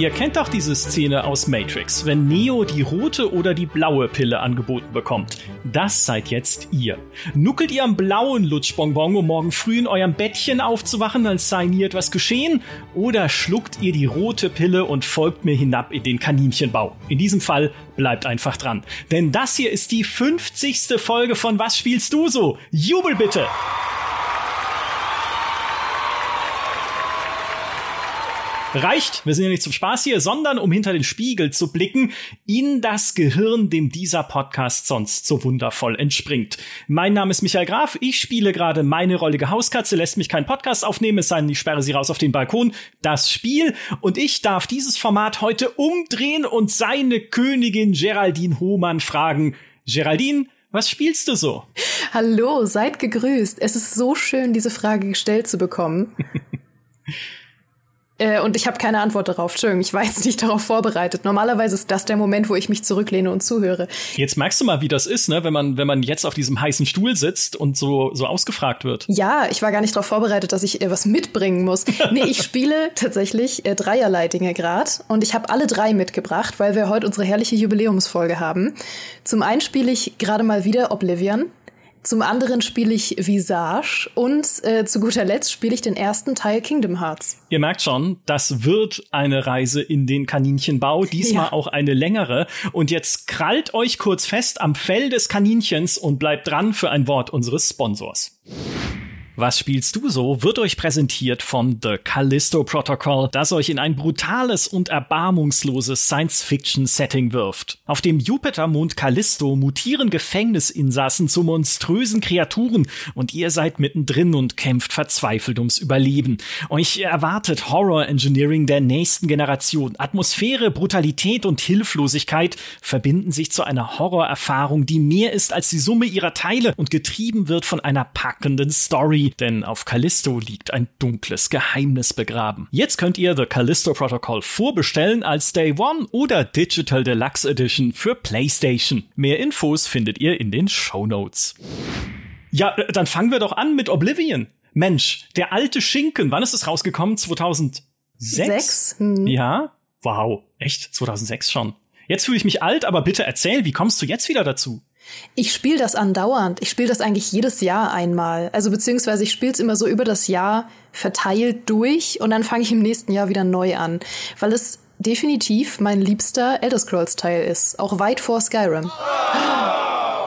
Ihr kennt doch diese Szene aus Matrix, wenn Neo die rote oder die blaue Pille angeboten bekommt. Das seid jetzt ihr. Nuckelt ihr am blauen Lutschbonbon, um morgen früh in eurem Bettchen aufzuwachen, als sei nie etwas geschehen? Oder schluckt ihr die rote Pille und folgt mir hinab in den Kaninchenbau? In diesem Fall bleibt einfach dran. Denn das hier ist die 50. Folge von Was spielst du so? Jubel bitte! Reicht, wir sind ja nicht zum Spaß hier, sondern um hinter den Spiegel zu blicken, in das Gehirn, dem dieser Podcast sonst so wundervoll entspringt. Mein Name ist Michael Graf, ich spiele gerade meine rollige Hauskatze, lässt mich keinen Podcast aufnehmen, es sei denn, ich sperre sie raus auf den Balkon, das Spiel. Und ich darf dieses Format heute umdrehen und seine Königin Geraldine Hohmann fragen. Geraldine, was spielst du so? Hallo, seid gegrüßt. Es ist so schön, diese Frage gestellt zu bekommen. Äh, und ich habe keine Antwort darauf. Entschuldigung, ich war jetzt nicht darauf vorbereitet. Normalerweise ist das der Moment, wo ich mich zurücklehne und zuhöre. Jetzt merkst du mal, wie das ist, ne? wenn man, wenn man jetzt auf diesem heißen Stuhl sitzt und so, so ausgefragt wird. Ja, ich war gar nicht darauf vorbereitet, dass ich äh, was mitbringen muss. nee, ich spiele tatsächlich äh, dreierlei Dinge gerade und ich habe alle drei mitgebracht, weil wir heute unsere herrliche Jubiläumsfolge haben. Zum einen spiele ich gerade mal wieder Oblivion. Zum anderen spiele ich Visage und äh, zu guter Letzt spiele ich den ersten Teil Kingdom Hearts. Ihr merkt schon, das wird eine Reise in den Kaninchenbau, diesmal ja. auch eine längere. Und jetzt krallt euch kurz fest am Fell des Kaninchens und bleibt dran für ein Wort unseres Sponsors. Was spielst du so? wird euch präsentiert von The Callisto Protocol, das euch in ein brutales und erbarmungsloses Science-Fiction-Setting wirft. Auf dem Jupitermond Callisto mutieren Gefängnisinsassen zu monströsen Kreaturen und ihr seid mittendrin und kämpft verzweifelt ums Überleben. Euch erwartet Horror-Engineering der nächsten Generation. Atmosphäre, Brutalität und Hilflosigkeit verbinden sich zu einer Horrorerfahrung, die mehr ist als die Summe ihrer Teile und getrieben wird von einer packenden Story, denn auf Callisto liegt ein dunkles Geheimnis begraben. Jetzt könnt ihr The Callisto Protocol vorbestellen als Day One oder Digital Deluxe Edition für PlayStation. Mehr Infos findet ihr in den Show Notes. Ja, äh, dann fangen wir doch an mit Oblivion. Mensch, der alte Schinken, wann ist es rausgekommen? 2006? Sechs? Hm. Ja? Wow, echt? 2006 schon. Jetzt fühle ich mich alt, aber bitte erzähl, wie kommst du jetzt wieder dazu? Ich spiele das andauernd. Ich spiele das eigentlich jedes Jahr einmal. Also beziehungsweise ich spiele es immer so über das Jahr verteilt durch und dann fange ich im nächsten Jahr wieder neu an, weil es definitiv mein liebster Elder Scrolls Teil ist, auch weit vor Skyrim.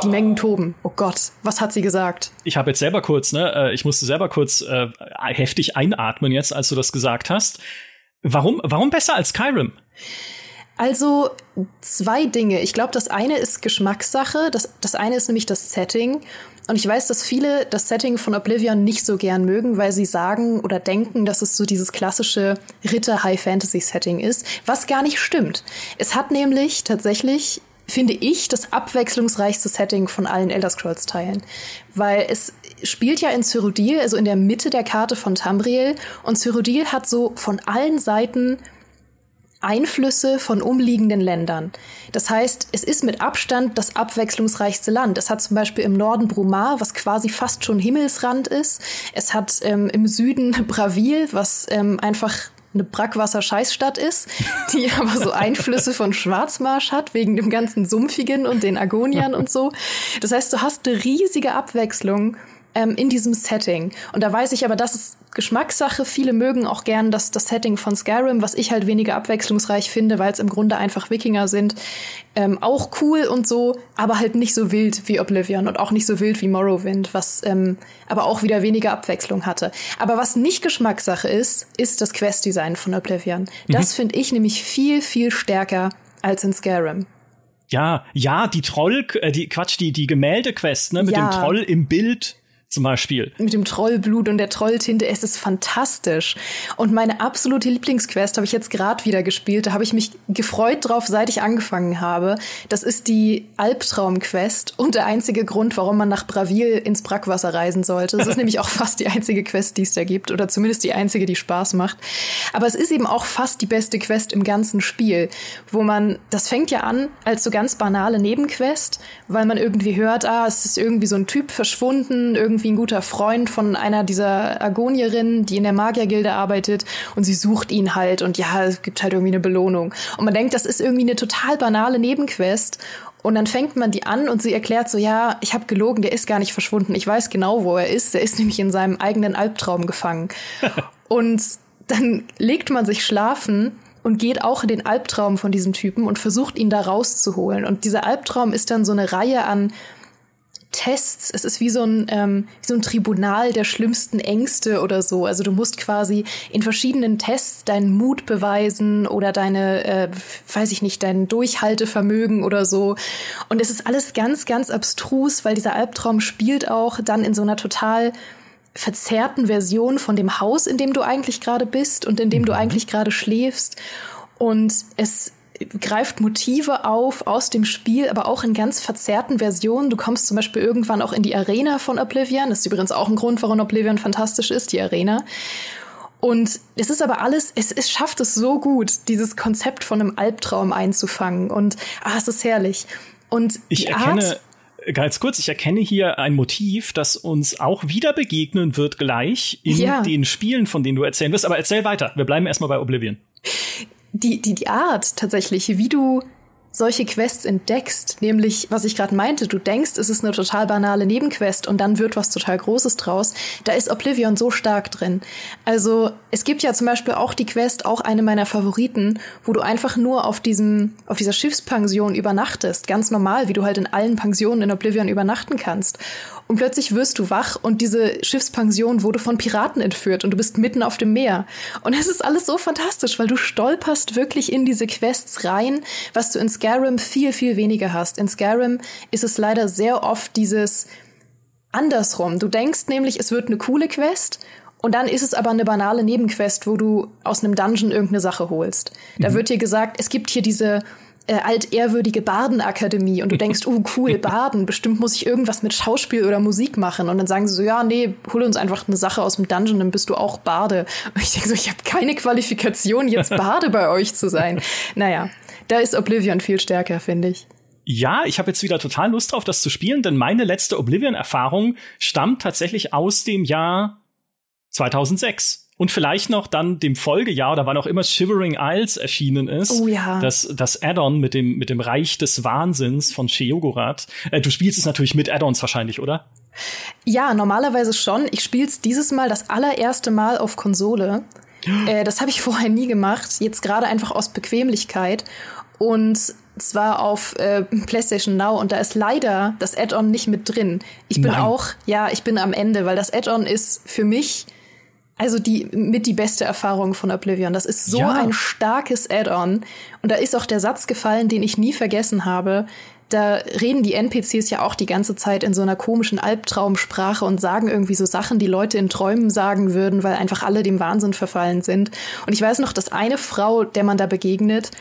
Die Mengen toben. Oh Gott, was hat sie gesagt? Ich habe jetzt selber kurz, ne, äh, ich musste selber kurz äh, heftig einatmen jetzt, als du das gesagt hast. Warum, warum besser als Skyrim? Also zwei Dinge. Ich glaube, das eine ist Geschmackssache. Das, das eine ist nämlich das Setting. Und ich weiß, dass viele das Setting von Oblivion nicht so gern mögen, weil sie sagen oder denken, dass es so dieses klassische Ritter-High-Fantasy-Setting ist, was gar nicht stimmt. Es hat nämlich tatsächlich finde ich, das abwechslungsreichste Setting von allen Elder Scrolls Teilen. Weil es spielt ja in Cyrodiil, also in der Mitte der Karte von Tamriel. Und Cyrodiil hat so von allen Seiten Einflüsse von umliegenden Ländern. Das heißt, es ist mit Abstand das abwechslungsreichste Land. Es hat zum Beispiel im Norden Brumar, was quasi fast schon Himmelsrand ist. Es hat ähm, im Süden Bravil, was ähm, einfach eine Brackwasser-Scheißstadt ist, die aber so Einflüsse von Schwarzmarsch hat, wegen dem ganzen Sumpfigen und den Agoniern und so. Das heißt, du hast eine riesige Abwechslung ähm, in diesem Setting. Und da weiß ich aber, das ist Geschmackssache. Viele mögen auch gern das, das Setting von Skyrim, was ich halt weniger abwechslungsreich finde, weil es im Grunde einfach Wikinger sind. Ähm, auch cool und so, aber halt nicht so wild wie Oblivion und auch nicht so wild wie Morrowind, was ähm, aber auch wieder weniger Abwechslung hatte. Aber was nicht Geschmackssache ist, ist das Questdesign von Oblivion. Das mhm. finde ich nämlich viel, viel stärker als in Skyrim. Ja, ja, die Troll, äh, die Quatsch, die die Gemäldequest, ne, mit ja. dem Troll im Bild zum Beispiel. Mit dem Trollblut und der Trolltinte, es ist fantastisch. Und meine absolute Lieblingsquest habe ich jetzt gerade wieder gespielt. Da habe ich mich gefreut drauf, seit ich angefangen habe. Das ist die Albtraumquest und der einzige Grund, warum man nach Bravil ins Brackwasser reisen sollte. Das ist nämlich auch fast die einzige Quest, die es da gibt oder zumindest die einzige, die Spaß macht. Aber es ist eben auch fast die beste Quest im ganzen Spiel, wo man, das fängt ja an als so ganz banale Nebenquest, weil man irgendwie hört, ah, es ist irgendwie so ein Typ verschwunden, irgendwie irgendwie ein guter Freund von einer dieser Argonierinnen, die in der Magiergilde arbeitet und sie sucht ihn halt und ja, es gibt halt irgendwie eine Belohnung. Und man denkt, das ist irgendwie eine total banale Nebenquest und dann fängt man die an und sie erklärt so, ja, ich habe gelogen, der ist gar nicht verschwunden. Ich weiß genau, wo er ist. Der ist nämlich in seinem eigenen Albtraum gefangen. und dann legt man sich schlafen und geht auch in den Albtraum von diesem Typen und versucht ihn da rauszuholen. Und dieser Albtraum ist dann so eine Reihe an Tests. Es ist wie so ein, ähm, wie so ein Tribunal der schlimmsten Ängste oder so. Also du musst quasi in verschiedenen Tests deinen Mut beweisen oder deine, äh, weiß ich nicht, dein Durchhaltevermögen oder so. Und es ist alles ganz, ganz abstrus, weil dieser Albtraum spielt auch dann in so einer total verzerrten Version von dem Haus, in dem du eigentlich gerade bist und in dem du mhm. eigentlich gerade schläfst. Und es greift Motive auf aus dem Spiel, aber auch in ganz verzerrten Versionen. Du kommst zum Beispiel irgendwann auch in die Arena von Oblivion. Das ist übrigens auch ein Grund, warum Oblivion fantastisch ist, die Arena. Und es ist aber alles, es, es schafft es so gut, dieses Konzept von einem Albtraum einzufangen. Und ah, es ist herrlich. Und ich erkenne, Art, ganz kurz, ich erkenne hier ein Motiv, das uns auch wieder begegnen wird gleich in ja. den Spielen, von denen du erzählen wirst. Aber erzähl weiter. Wir bleiben erstmal bei Oblivion die, die, die Art tatsächlich, wie du solche Quests entdeckst, nämlich was ich gerade meinte, du denkst, es ist eine total banale Nebenquest und dann wird was total Großes draus, da ist Oblivion so stark drin. Also es gibt ja zum Beispiel auch die Quest, auch eine meiner Favoriten, wo du einfach nur auf diesem, auf dieser Schiffspension übernachtest, ganz normal, wie du halt in allen Pensionen in Oblivion übernachten kannst und plötzlich wirst du wach und diese Schiffspension wurde von Piraten entführt und du bist mitten auf dem Meer. Und es ist alles so fantastisch, weil du stolperst wirklich in diese Quests rein, was du in Skyrim viel, viel weniger hast. In Skyrim ist es leider sehr oft dieses andersrum. Du denkst nämlich, es wird eine coole Quest und dann ist es aber eine banale Nebenquest, wo du aus einem Dungeon irgendeine Sache holst. Da mhm. wird dir gesagt, es gibt hier diese äh, altehrwürdige Bardenakademie und du denkst, oh cool, Baden, bestimmt muss ich irgendwas mit Schauspiel oder Musik machen. Und dann sagen sie so, ja, nee, hol uns einfach eine Sache aus dem Dungeon, dann bist du auch Bade. Und ich denke so, ich habe keine Qualifikation, jetzt Bade bei euch zu sein. Naja, da ist Oblivion viel stärker, finde ich. Ja, ich habe jetzt wieder total Lust drauf, das zu spielen, denn meine letzte Oblivion-Erfahrung stammt tatsächlich aus dem Jahr 2006 und vielleicht noch dann dem Folgejahr, da wann auch immer Shivering Isles erschienen ist. Oh ja. Das, das Add-on mit dem, mit dem Reich des Wahnsinns von Sheogorath. Äh, du spielst es natürlich mit Add-ons wahrscheinlich, oder? Ja, normalerweise schon. Ich spiele es dieses Mal das allererste Mal auf Konsole. Äh, das habe ich vorher nie gemacht. Jetzt gerade einfach aus Bequemlichkeit. Und zwar auf äh, PlayStation Now und da ist leider das Add-on nicht mit drin. Ich bin Nein. auch, ja, ich bin am Ende, weil das Add-on ist für mich also die mit die beste Erfahrung von Oblivion. Das ist so ja. ein starkes Add-on. Und da ist auch der Satz gefallen, den ich nie vergessen habe. Da reden die NPCs ja auch die ganze Zeit in so einer komischen Albtraumsprache und sagen irgendwie so Sachen, die Leute in Träumen sagen würden, weil einfach alle dem Wahnsinn verfallen sind. Und ich weiß noch, dass eine Frau, der man da begegnet,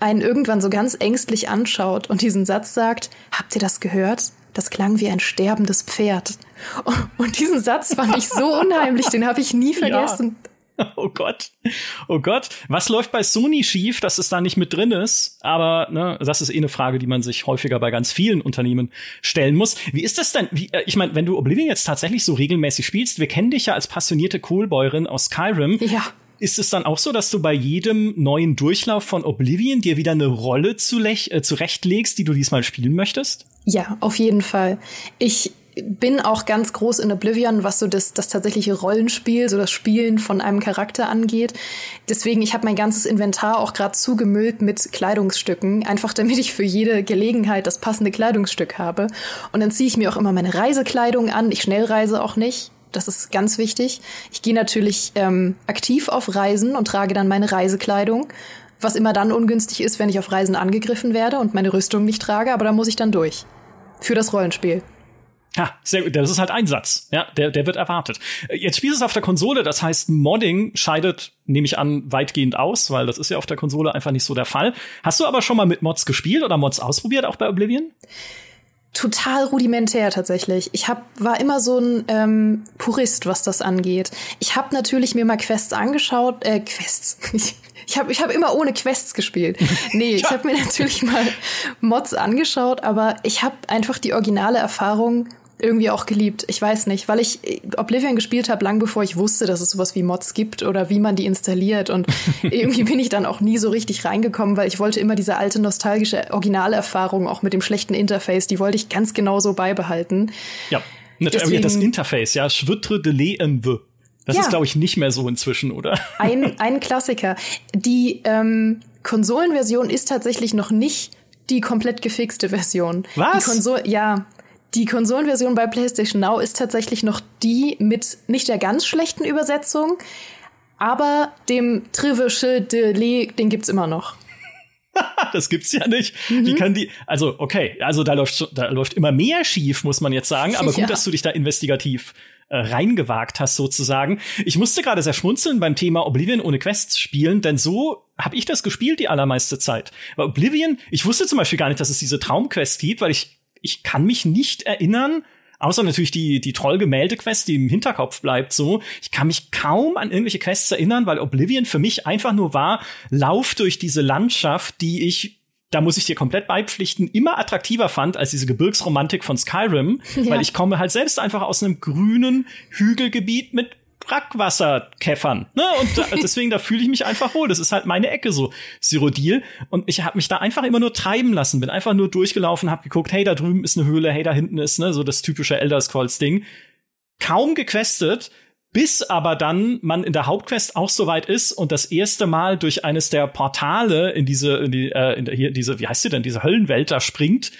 einen irgendwann so ganz ängstlich anschaut und diesen Satz sagt, habt ihr das gehört? Das klang wie ein sterbendes Pferd. Und diesen Satz fand ich so unheimlich, den habe ich nie vergessen. Ja. Oh Gott. Oh Gott. Was läuft bei Sony schief, dass es da nicht mit drin ist? Aber ne, das ist eh eine Frage, die man sich häufiger bei ganz vielen Unternehmen stellen muss. Wie ist das denn? Wie, äh, ich meine, wenn du Oblivion jetzt tatsächlich so regelmäßig spielst, wir kennen dich ja als passionierte Coolbäuerin aus Skyrim. Ja. Ist es dann auch so, dass du bei jedem neuen Durchlauf von Oblivion dir wieder eine Rolle äh, zurechtlegst, die du diesmal spielen möchtest? Ja, auf jeden Fall. Ich bin auch ganz groß in Oblivion, was so das, das tatsächliche Rollenspiel, so das Spielen von einem Charakter angeht. Deswegen, ich habe mein ganzes Inventar auch gerade zugemüllt mit Kleidungsstücken, einfach damit ich für jede Gelegenheit das passende Kleidungsstück habe. Und dann ziehe ich mir auch immer meine Reisekleidung an. Ich schnellreise auch nicht. Das ist ganz wichtig. Ich gehe natürlich ähm, aktiv auf Reisen und trage dann meine Reisekleidung, was immer dann ungünstig ist, wenn ich auf Reisen angegriffen werde und meine Rüstung nicht trage, aber da muss ich dann durch. Für das Rollenspiel. Ja, sehr gut. Das ist halt ein Satz. Ja, der, der wird erwartet. Jetzt spielst du es auf der Konsole, das heißt, Modding scheidet, nehme ich an, weitgehend aus, weil das ist ja auf der Konsole einfach nicht so der Fall. Hast du aber schon mal mit Mods gespielt oder Mods ausprobiert, auch bei Oblivion? Total rudimentär tatsächlich. Ich hab, war immer so ein ähm, Purist, was das angeht. Ich habe natürlich mir mal Quests angeschaut, äh, Quests. Ich habe ich hab immer ohne Quests gespielt. Nee, ich habe mir natürlich mal Mods angeschaut, aber ich habe einfach die originale Erfahrung irgendwie auch geliebt. Ich weiß nicht, weil ich Oblivion gespielt habe, lang bevor ich wusste, dass es sowas wie Mods gibt oder wie man die installiert. Und irgendwie bin ich dann auch nie so richtig reingekommen, weil ich wollte immer diese alte nostalgische Originalerfahrung auch mit dem schlechten Interface, die wollte ich ganz genau so beibehalten. Ja, natürlich das Interface, ja, Schwittre de l'EMW. Das ja. ist, glaube ich, nicht mehr so inzwischen, oder? Ein, ein Klassiker. Die ähm, Konsolenversion ist tatsächlich noch nicht die komplett gefixte Version. Was? Die Konsol ja, die Konsolenversion bei PlayStation Now ist tatsächlich noch die mit nicht der ganz schlechten Übersetzung, aber dem Trivische de Le, den gibt's immer noch. das gibt's ja nicht. Mhm. Wie kann die, also okay, also da läuft, da läuft immer mehr schief, muss man jetzt sagen, aber gut, ja. dass du dich da investigativ äh, reingewagt hast sozusagen. Ich musste gerade sehr schmunzeln beim Thema Oblivion ohne Quests spielen, denn so habe ich das gespielt die allermeiste Zeit. Bei Oblivion, ich wusste zum Beispiel gar nicht, dass es diese Traumquest gibt, weil ich ich kann mich nicht erinnern, außer natürlich die, die Trollgemälde-Quest, die im Hinterkopf bleibt so. Ich kann mich kaum an irgendwelche Quests erinnern, weil Oblivion für mich einfach nur war, lauf durch diese Landschaft, die ich da muss ich dir komplett beipflichten, immer attraktiver fand als diese Gebirgsromantik von Skyrim, ja. weil ich komme halt selbst einfach aus einem grünen Hügelgebiet mit Brackwasserkäffern. Ne? Und da, deswegen, da fühle ich mich einfach wohl. Das ist halt meine Ecke so, Cyrodiil. Und ich habe mich da einfach immer nur treiben lassen, bin einfach nur durchgelaufen, habe geguckt, hey, da drüben ist eine Höhle, hey, da hinten ist ne, so das typische Elder Scrolls Ding. Kaum gequestet, bis aber dann man in der Hauptquest auch so weit ist und das erste Mal durch eines der Portale in diese, in die, äh, in der, hier, diese, wie heißt sie denn, diese Höllenwelt da springt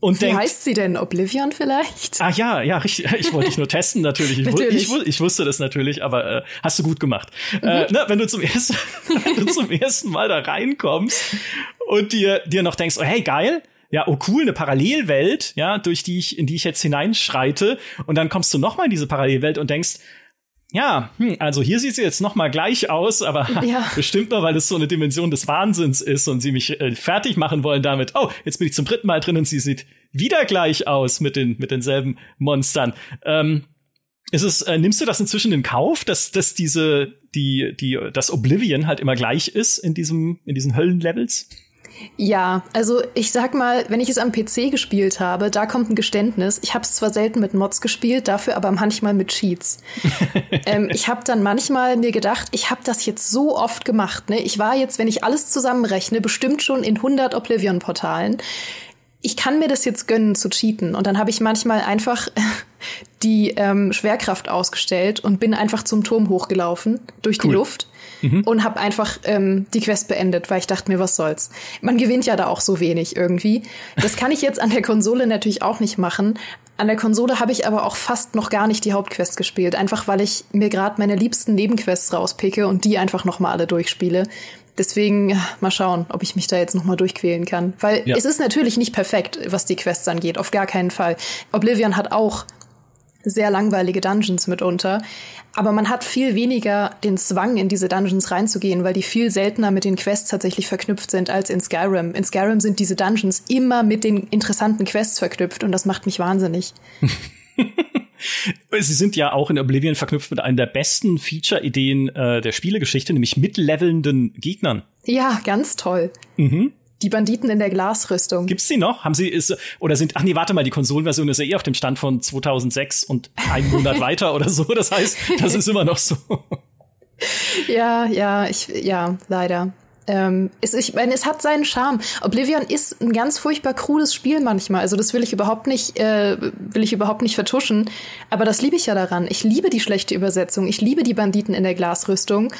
und Wie denkt, heißt sie denn? Oblivion vielleicht? Ah ja, ja, richtig. Ich wollte dich nur testen natürlich. Ich, natürlich. Ich, ich, wusste das natürlich, aber äh, hast du gut gemacht. Mhm. Äh, ne, wenn du zum ersten, wenn du zum ersten Mal da reinkommst und dir dir noch denkst, oh hey geil, ja, oh cool, eine Parallelwelt, ja, durch die ich in die ich jetzt hineinschreite und dann kommst du noch mal in diese Parallelwelt und denkst, ja, hm, also hier sieht sie jetzt noch mal gleich aus, aber ja. bestimmt nur, weil es so eine Dimension des Wahnsinns ist und sie mich äh, fertig machen wollen damit. Oh, jetzt bin ich zum dritten Mal drin und sie sieht wieder gleich aus mit den mit denselben Monstern. Ähm, ist es, äh, nimmst du das inzwischen in Kauf, dass, dass diese, die, die, das Oblivion halt immer gleich ist in diesem, in diesen Höllenlevels? Ja, also ich sag mal, wenn ich es am PC gespielt habe, da kommt ein Geständnis. Ich habe es zwar selten mit Mods gespielt, dafür aber manchmal mit Cheats. ähm, ich habe dann manchmal mir gedacht, ich habe das jetzt so oft gemacht. Ne? Ich war jetzt, wenn ich alles zusammenrechne, bestimmt schon in 100 Oblivion-Portalen. Ich kann mir das jetzt gönnen zu cheaten. Und dann habe ich manchmal einfach die ähm, Schwerkraft ausgestellt und bin einfach zum Turm hochgelaufen durch cool. die Luft mhm. und habe einfach ähm, die Quest beendet, weil ich dachte mir, was soll's. Man gewinnt ja da auch so wenig irgendwie. Das kann ich jetzt an der Konsole natürlich auch nicht machen. An der Konsole habe ich aber auch fast noch gar nicht die Hauptquest gespielt, einfach weil ich mir gerade meine liebsten Nebenquests rauspicke und die einfach noch mal alle durchspiele. Deswegen mal schauen, ob ich mich da jetzt noch mal durchquälen kann, weil ja. es ist natürlich nicht perfekt, was die Quests angeht, auf gar keinen Fall. Oblivion hat auch sehr langweilige Dungeons mitunter. Aber man hat viel weniger den Zwang, in diese Dungeons reinzugehen, weil die viel seltener mit den Quests tatsächlich verknüpft sind als in Skyrim. In Skyrim sind diese Dungeons immer mit den interessanten Quests verknüpft und das macht mich wahnsinnig. Sie sind ja auch in Oblivion verknüpft mit einer der besten Feature-Ideen äh, der Spielegeschichte, nämlich mitlevelnden Gegnern. Ja, ganz toll. Mhm. Die Banditen in der Glasrüstung. Gibt's die noch? Haben sie ist oder sind ach nee, warte mal, die Konsolenversion ist ja eh auf dem Stand von 2006 und einen Monat weiter oder so, das heißt, das ist immer noch so. Ja, ja, ich ja, leider. Ähm, es, ich meine, es hat seinen Charme. Oblivion ist ein ganz furchtbar krudes Spiel manchmal. Also das will ich überhaupt nicht, äh, will ich überhaupt nicht vertuschen. Aber das liebe ich ja daran. Ich liebe die schlechte Übersetzung. Ich liebe die Banditen in der Glasrüstung.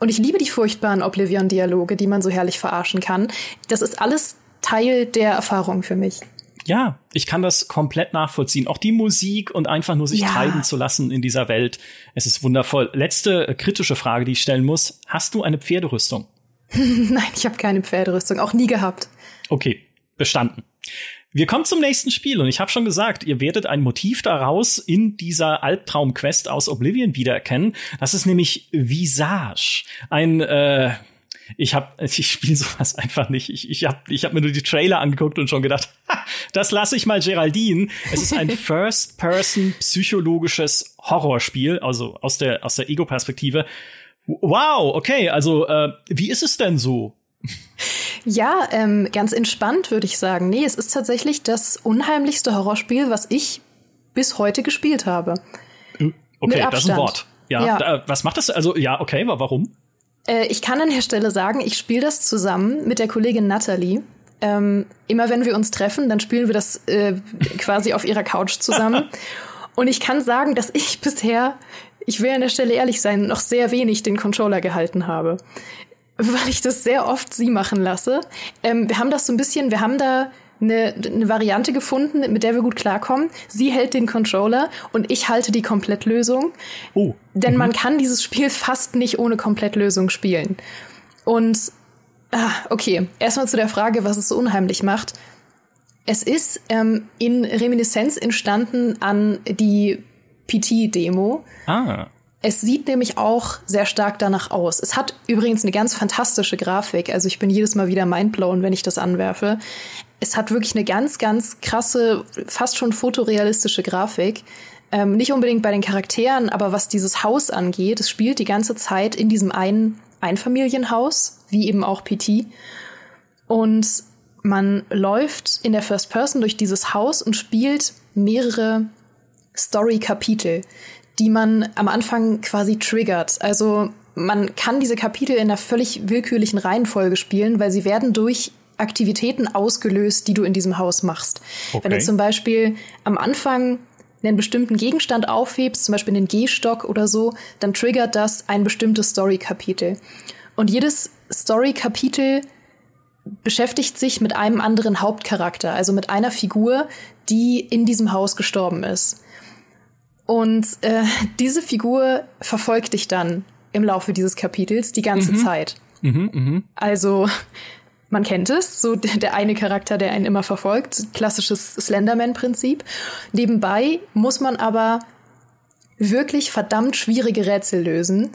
Und ich liebe die furchtbaren Oblivion-Dialoge, die man so herrlich verarschen kann. Das ist alles Teil der Erfahrung für mich. Ja, ich kann das komplett nachvollziehen. Auch die Musik und einfach nur sich ja. treiben zu lassen in dieser Welt. Es ist wundervoll. Letzte äh, kritische Frage, die ich stellen muss. Hast du eine Pferderüstung? Nein, ich habe keine Pferderüstung, auch nie gehabt. Okay, bestanden. Wir kommen zum nächsten Spiel und ich habe schon gesagt, ihr werdet ein Motiv daraus in dieser Albtraum-Quest aus Oblivion wiedererkennen. Das ist nämlich Visage. Ein äh, ich habe ich spiele sowas einfach nicht. Ich, ich habe ich hab mir nur die Trailer angeguckt und schon gedacht, ha, das lasse ich mal Geraldine. Es ist ein First-Person psychologisches Horrorspiel, also aus der aus der Ego-Perspektive. Wow, okay, also äh, wie ist es denn so? Ja, ähm, ganz entspannt würde ich sagen. Nee, es ist tatsächlich das unheimlichste Horrorspiel, was ich bis heute gespielt habe. Okay, das ist ein Wort. Ja, ja. Da, was macht das? Also, ja, okay, warum? Äh, ich kann an der Stelle sagen, ich spiele das zusammen mit der Kollegin Natalie. Ähm, immer wenn wir uns treffen, dann spielen wir das äh, quasi auf ihrer Couch zusammen. Und ich kann sagen, dass ich bisher, ich will an der Stelle ehrlich sein, noch sehr wenig den Controller gehalten habe. Weil ich das sehr oft sie machen lasse. Ähm, wir haben das so ein bisschen, wir haben da eine, eine Variante gefunden, mit der wir gut klarkommen. Sie hält den Controller und ich halte die Komplettlösung. Oh. Denn mhm. man kann dieses Spiel fast nicht ohne Komplettlösung spielen. Und ah, okay, erstmal zu der Frage, was es so unheimlich macht. Es ist ähm, in Reminiszenz entstanden an die PT-Demo. Ah. Es sieht nämlich auch sehr stark danach aus. Es hat übrigens eine ganz fantastische Grafik. Also ich bin jedes Mal wieder mindblown, wenn ich das anwerfe es hat wirklich eine ganz, ganz krasse, fast schon fotorealistische Grafik. Ähm, nicht unbedingt bei den Charakteren, aber was dieses Haus angeht, es spielt die ganze Zeit in diesem einen Einfamilienhaus, wie eben auch PT. Und man läuft in der First Person durch dieses Haus und spielt mehrere Story-Kapitel, die man am Anfang quasi triggert. Also man kann diese Kapitel in einer völlig willkürlichen Reihenfolge spielen, weil sie werden durch Aktivitäten ausgelöst, die du in diesem Haus machst. Okay. Wenn du zum Beispiel am Anfang einen bestimmten Gegenstand aufhebst, zum Beispiel einen Gehstock oder so, dann triggert das ein bestimmtes Story-Kapitel. Und jedes Story-Kapitel beschäftigt sich mit einem anderen Hauptcharakter, also mit einer Figur, die in diesem Haus gestorben ist. Und äh, diese Figur verfolgt dich dann im Laufe dieses Kapitels die ganze mhm. Zeit. Mhm, mh. Also man kennt es, so der eine Charakter, der einen immer verfolgt, klassisches Slenderman-Prinzip. Nebenbei muss man aber wirklich verdammt schwierige Rätsel lösen,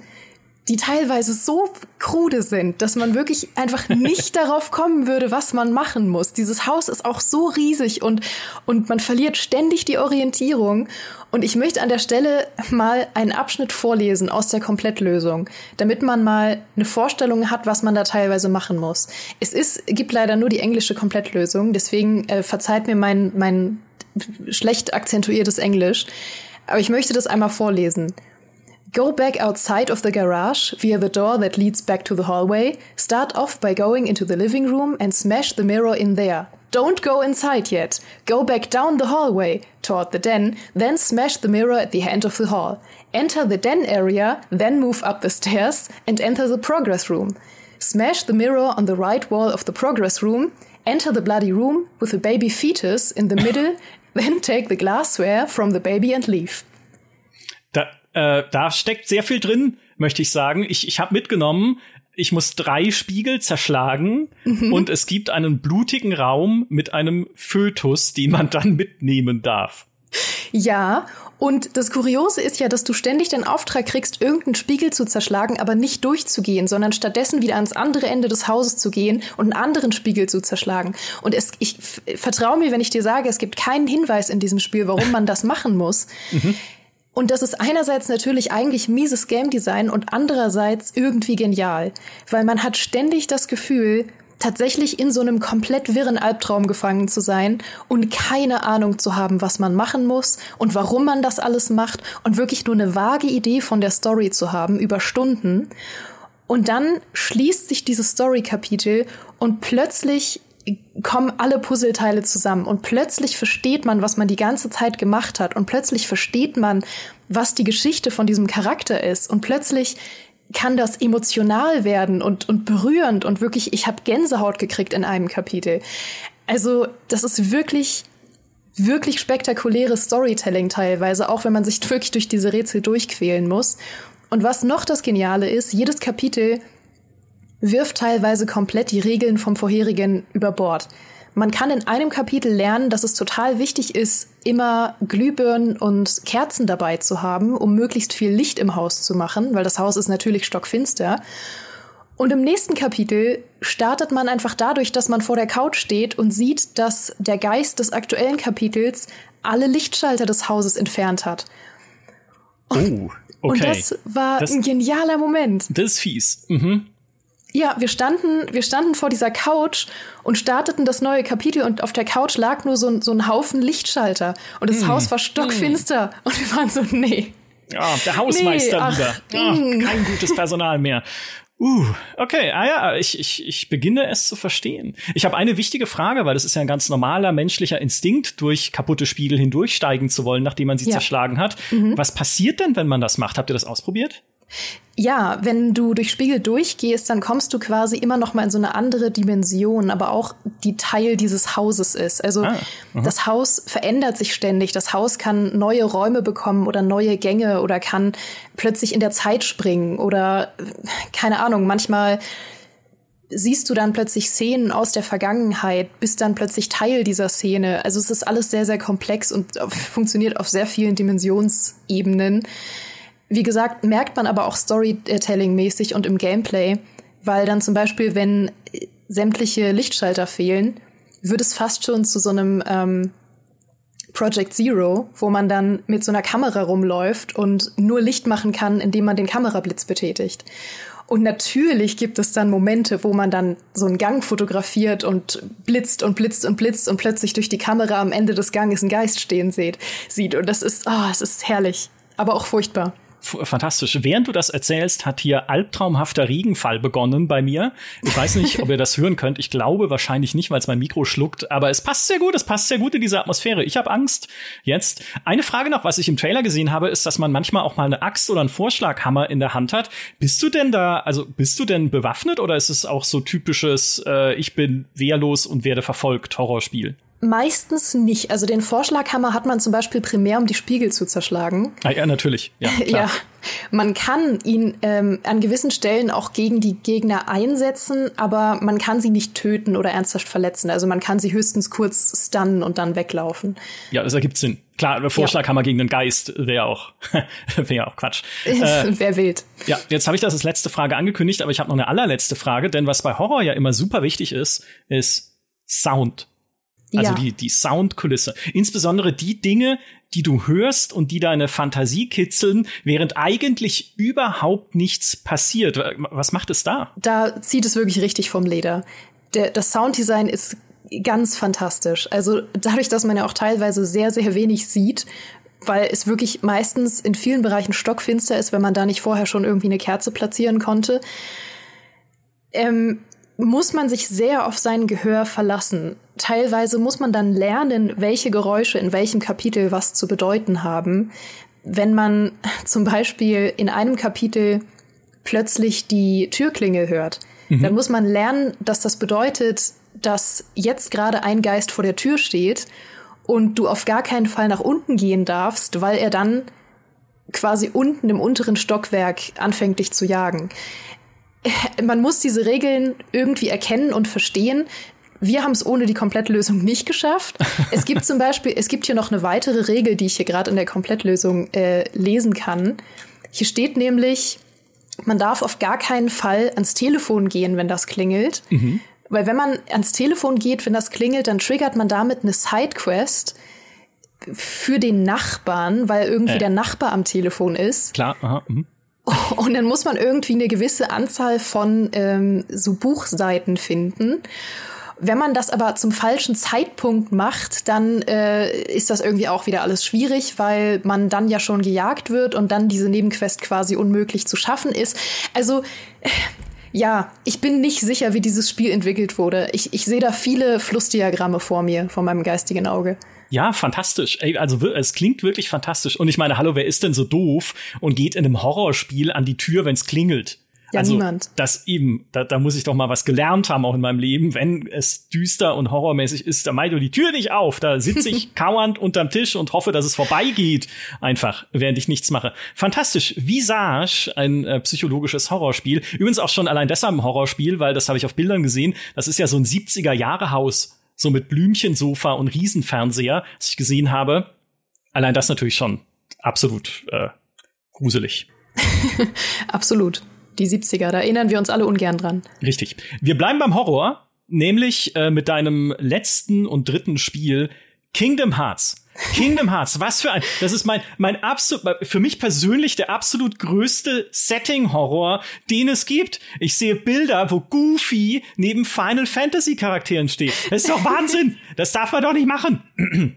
die teilweise so krude sind, dass man wirklich einfach nicht darauf kommen würde, was man machen muss. Dieses Haus ist auch so riesig und, und man verliert ständig die Orientierung. Und ich möchte an der Stelle mal einen Abschnitt vorlesen aus der Komplettlösung, damit man mal eine Vorstellung hat, was man da teilweise machen muss. Es ist, gibt leider nur die englische Komplettlösung, deswegen äh, verzeiht mir mein, mein schlecht akzentuiertes Englisch. Aber ich möchte das einmal vorlesen. Go back outside of the garage via the door that leads back to the hallway. Start off by going into the living room and smash the mirror in there. Don't go inside yet. Go back down the hallway toward the den, then smash the mirror at the end of the hall. Enter the den area, then move up the stairs and enter the progress room. Smash the mirror on the right wall of the progress room. Enter the bloody room with the baby fetus in the middle, then take the glassware from the baby and leave. Äh, da steckt sehr viel drin, möchte ich sagen. Ich, ich habe mitgenommen, ich muss drei Spiegel zerschlagen mhm. und es gibt einen blutigen Raum mit einem Fötus, den man dann mitnehmen darf. Ja, und das Kuriose ist ja, dass du ständig den Auftrag kriegst, irgendeinen Spiegel zu zerschlagen, aber nicht durchzugehen, sondern stattdessen wieder ans andere Ende des Hauses zu gehen und einen anderen Spiegel zu zerschlagen. Und es, ich vertraue mir, wenn ich dir sage, es gibt keinen Hinweis in diesem Spiel, warum man das machen muss. Mhm. Und das ist einerseits natürlich eigentlich mieses Game Design und andererseits irgendwie genial, weil man hat ständig das Gefühl, tatsächlich in so einem komplett wirren Albtraum gefangen zu sein und keine Ahnung zu haben, was man machen muss und warum man das alles macht und wirklich nur eine vage Idee von der Story zu haben über Stunden. Und dann schließt sich dieses Story-Kapitel und plötzlich kommen alle Puzzleteile zusammen und plötzlich versteht man, was man die ganze Zeit gemacht hat und plötzlich versteht man, was die Geschichte von diesem Charakter ist und plötzlich kann das emotional werden und, und berührend und wirklich, ich habe Gänsehaut gekriegt in einem Kapitel. Also das ist wirklich, wirklich spektakuläres Storytelling teilweise, auch wenn man sich wirklich durch diese Rätsel durchquälen muss. Und was noch das Geniale ist, jedes Kapitel wirft teilweise komplett die Regeln vom vorherigen über Bord. Man kann in einem Kapitel lernen, dass es total wichtig ist, immer Glühbirnen und Kerzen dabei zu haben, um möglichst viel Licht im Haus zu machen, weil das Haus ist natürlich stockfinster. Und im nächsten Kapitel startet man einfach dadurch, dass man vor der Couch steht und sieht, dass der Geist des aktuellen Kapitels alle Lichtschalter des Hauses entfernt hat. Und, oh, okay. Und das war das, ein genialer Moment. Das ist fies. Mhm. Ja, wir standen, wir standen vor dieser Couch und starteten das neue Kapitel und auf der Couch lag nur so, ein, so ein Haufen Lichtschalter und das mm. Haus war stockfinster mm. und wir waren so, nee. Ja, der Hausmeister nee, ach, wieder. Ach, kein gutes Personal mehr. Uh, okay, ah ja, ich, ich, ich beginne es zu verstehen. Ich habe eine wichtige Frage, weil das ist ja ein ganz normaler menschlicher Instinkt, durch kaputte Spiegel hindurchsteigen zu wollen, nachdem man sie ja. zerschlagen hat. Mhm. Was passiert denn, wenn man das macht? Habt ihr das ausprobiert? Ja, wenn du durch Spiegel durchgehst, dann kommst du quasi immer noch mal in so eine andere Dimension, aber auch die Teil dieses Hauses ist. Also ah, das Haus verändert sich ständig. Das Haus kann neue Räume bekommen oder neue Gänge oder kann plötzlich in der Zeit springen oder keine Ahnung, manchmal siehst du dann plötzlich Szenen aus der Vergangenheit, bist dann plötzlich Teil dieser Szene. Also es ist alles sehr, sehr komplex und funktioniert auf sehr vielen Dimensionsebenen. Wie gesagt, merkt man aber auch Storytelling-mäßig und im Gameplay, weil dann zum Beispiel, wenn sämtliche Lichtschalter fehlen, wird es fast schon zu so einem ähm, Project Zero, wo man dann mit so einer Kamera rumläuft und nur Licht machen kann, indem man den Kamerablitz betätigt. Und natürlich gibt es dann Momente, wo man dann so einen Gang fotografiert und blitzt und blitzt und blitzt und plötzlich durch die Kamera am Ende des Ganges einen Geist stehen sieht. Und das ist, oh, es ist herrlich, aber auch furchtbar fantastisch. Während du das erzählst, hat hier albtraumhafter Regenfall begonnen bei mir. Ich weiß nicht, ob ihr das hören könnt. Ich glaube wahrscheinlich nicht, weil es mein Mikro schluckt. Aber es passt sehr gut. Es passt sehr gut in diese Atmosphäre. Ich habe Angst jetzt. Eine Frage noch, was ich im Trailer gesehen habe, ist, dass man manchmal auch mal eine Axt oder einen Vorschlaghammer in der Hand hat. Bist du denn da, also bist du denn bewaffnet oder ist es auch so typisches, äh, ich bin wehrlos und werde verfolgt Horrorspiel? Meistens nicht. Also den Vorschlaghammer hat man zum Beispiel primär, um die Spiegel zu zerschlagen. Ah, ja, natürlich. Ja, ja. Man kann ihn ähm, an gewissen Stellen auch gegen die Gegner einsetzen, aber man kann sie nicht töten oder ernsthaft verletzen. Also man kann sie höchstens kurz stunnen und dann weglaufen. Ja, das ergibt Sinn. Klar, der Vorschlaghammer ja. gegen den Geist wäre auch, wäre auch Quatsch. äh, wäre wild. Ja, jetzt habe ich das als letzte Frage angekündigt, aber ich habe noch eine allerletzte Frage, denn was bei Horror ja immer super wichtig ist, ist Sound. Also ja. die, die Soundkulisse. Insbesondere die Dinge, die du hörst und die deine Fantasie kitzeln, während eigentlich überhaupt nichts passiert. Was macht es da? Da zieht es wirklich richtig vom Leder. Der, das Sounddesign ist ganz fantastisch. Also dadurch, dass man ja auch teilweise sehr, sehr wenig sieht, weil es wirklich meistens in vielen Bereichen stockfinster ist, wenn man da nicht vorher schon irgendwie eine Kerze platzieren konnte. Ähm, muss man sich sehr auf sein Gehör verlassen. Teilweise muss man dann lernen, welche Geräusche in welchem Kapitel was zu bedeuten haben. Wenn man zum Beispiel in einem Kapitel plötzlich die Türklinge hört, mhm. dann muss man lernen, dass das bedeutet, dass jetzt gerade ein Geist vor der Tür steht und du auf gar keinen Fall nach unten gehen darfst, weil er dann quasi unten im unteren Stockwerk anfängt dich zu jagen man muss diese Regeln irgendwie erkennen und verstehen. Wir haben es ohne die Komplettlösung nicht geschafft. Es gibt zum Beispiel, es gibt hier noch eine weitere Regel, die ich hier gerade in der Komplettlösung äh, lesen kann. Hier steht nämlich, man darf auf gar keinen Fall ans Telefon gehen, wenn das klingelt. Mhm. Weil wenn man ans Telefon geht, wenn das klingelt, dann triggert man damit eine Sidequest für den Nachbarn, weil irgendwie äh. der Nachbar am Telefon ist. Klar, aha. Mhm. Und dann muss man irgendwie eine gewisse Anzahl von ähm, so Buchseiten finden. Wenn man das aber zum falschen Zeitpunkt macht, dann äh, ist das irgendwie auch wieder alles schwierig, weil man dann ja schon gejagt wird und dann diese Nebenquest quasi unmöglich zu schaffen ist. Also äh, ja, ich bin nicht sicher, wie dieses Spiel entwickelt wurde. Ich, ich sehe da viele Flussdiagramme vor mir, vor meinem geistigen Auge. Ja, fantastisch. Ey, also es klingt wirklich fantastisch. Und ich meine, hallo, wer ist denn so doof und geht in einem Horrorspiel an die Tür, wenn es klingelt? Ja, also, niemand. Das eben, da, da muss ich doch mal was gelernt haben, auch in meinem Leben. Wenn es düster und horrormäßig ist, dann mach du die Tür nicht auf. Da sitze ich kauernd unterm Tisch und hoffe, dass es vorbeigeht. Einfach, während ich nichts mache. Fantastisch. Visage, ein äh, psychologisches Horrorspiel. Übrigens auch schon allein deshalb ein Horrorspiel, weil das habe ich auf Bildern gesehen. Das ist ja so ein 70er-Jahre-Haus so mit Blümchensofa und Riesenfernseher, was ich gesehen habe. Allein das natürlich schon absolut äh, gruselig. absolut. Die 70er, da erinnern wir uns alle ungern dran. Richtig. Wir bleiben beim Horror, nämlich äh, mit deinem letzten und dritten Spiel Kingdom Hearts. Kingdom Hearts, was für ein, das ist mein, mein absolut, für mich persönlich der absolut größte Setting-Horror, den es gibt. Ich sehe Bilder, wo Goofy neben Final Fantasy Charakteren steht. Das ist doch Wahnsinn. Das darf man doch nicht machen.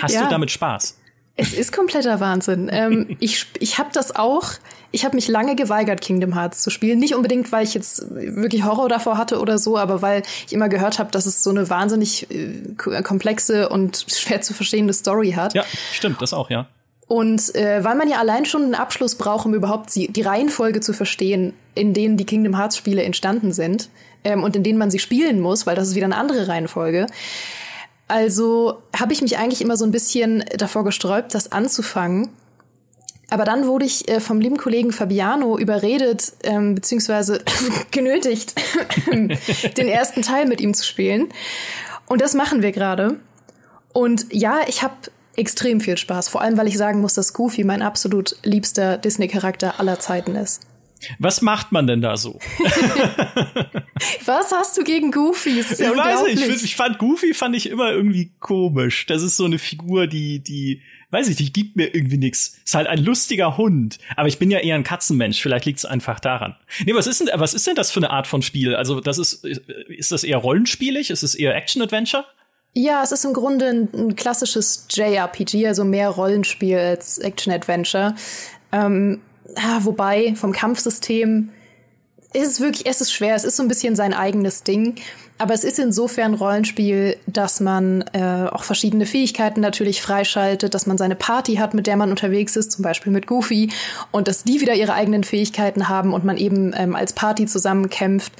Hast ja. du damit Spaß? Es ist kompletter Wahnsinn. ähm, ich ich habe das auch. Ich habe mich lange geweigert, Kingdom Hearts zu spielen. Nicht unbedingt, weil ich jetzt wirklich Horror davor hatte oder so, aber weil ich immer gehört habe, dass es so eine wahnsinnig äh, komplexe und schwer zu verstehende Story hat. Ja, stimmt, das auch, ja. Und äh, weil man ja allein schon einen Abschluss braucht, um überhaupt die, die Reihenfolge zu verstehen, in denen die Kingdom Hearts Spiele entstanden sind ähm, und in denen man sie spielen muss, weil das ist wieder eine andere Reihenfolge. Also habe ich mich eigentlich immer so ein bisschen davor gesträubt, das anzufangen. Aber dann wurde ich äh, vom lieben Kollegen Fabiano überredet, ähm, beziehungsweise genötigt, den ersten Teil mit ihm zu spielen. Und das machen wir gerade. Und ja, ich habe extrem viel Spaß, vor allem weil ich sagen muss, dass Goofy mein absolut liebster Disney-Charakter aller Zeiten ist. Was macht man denn da so? Was hast du gegen Goofy? Das ist ja ich weiß nicht, ich, ich, fand Goofy fand ich immer irgendwie komisch. Das ist so eine Figur, die, die, weiß ich, die gibt mir irgendwie nix. Ist halt ein lustiger Hund. Aber ich bin ja eher ein Katzenmensch. Vielleicht liegt es einfach daran. Nee, was ist denn, was ist denn das für eine Art von Spiel? Also, das ist, ist das eher rollenspielig? Ist es eher Action-Adventure? Ja, es ist im Grunde ein, ein klassisches JRPG, also mehr Rollenspiel als Action-Adventure. Ähm, ah, wobei vom Kampfsystem ist es wirklich, es ist schwer, es ist so ein bisschen sein eigenes Ding. Aber es ist insofern Rollenspiel, dass man äh, auch verschiedene Fähigkeiten natürlich freischaltet, dass man seine Party hat, mit der man unterwegs ist, zum Beispiel mit Goofy, und dass die wieder ihre eigenen Fähigkeiten haben und man eben ähm, als Party zusammenkämpft.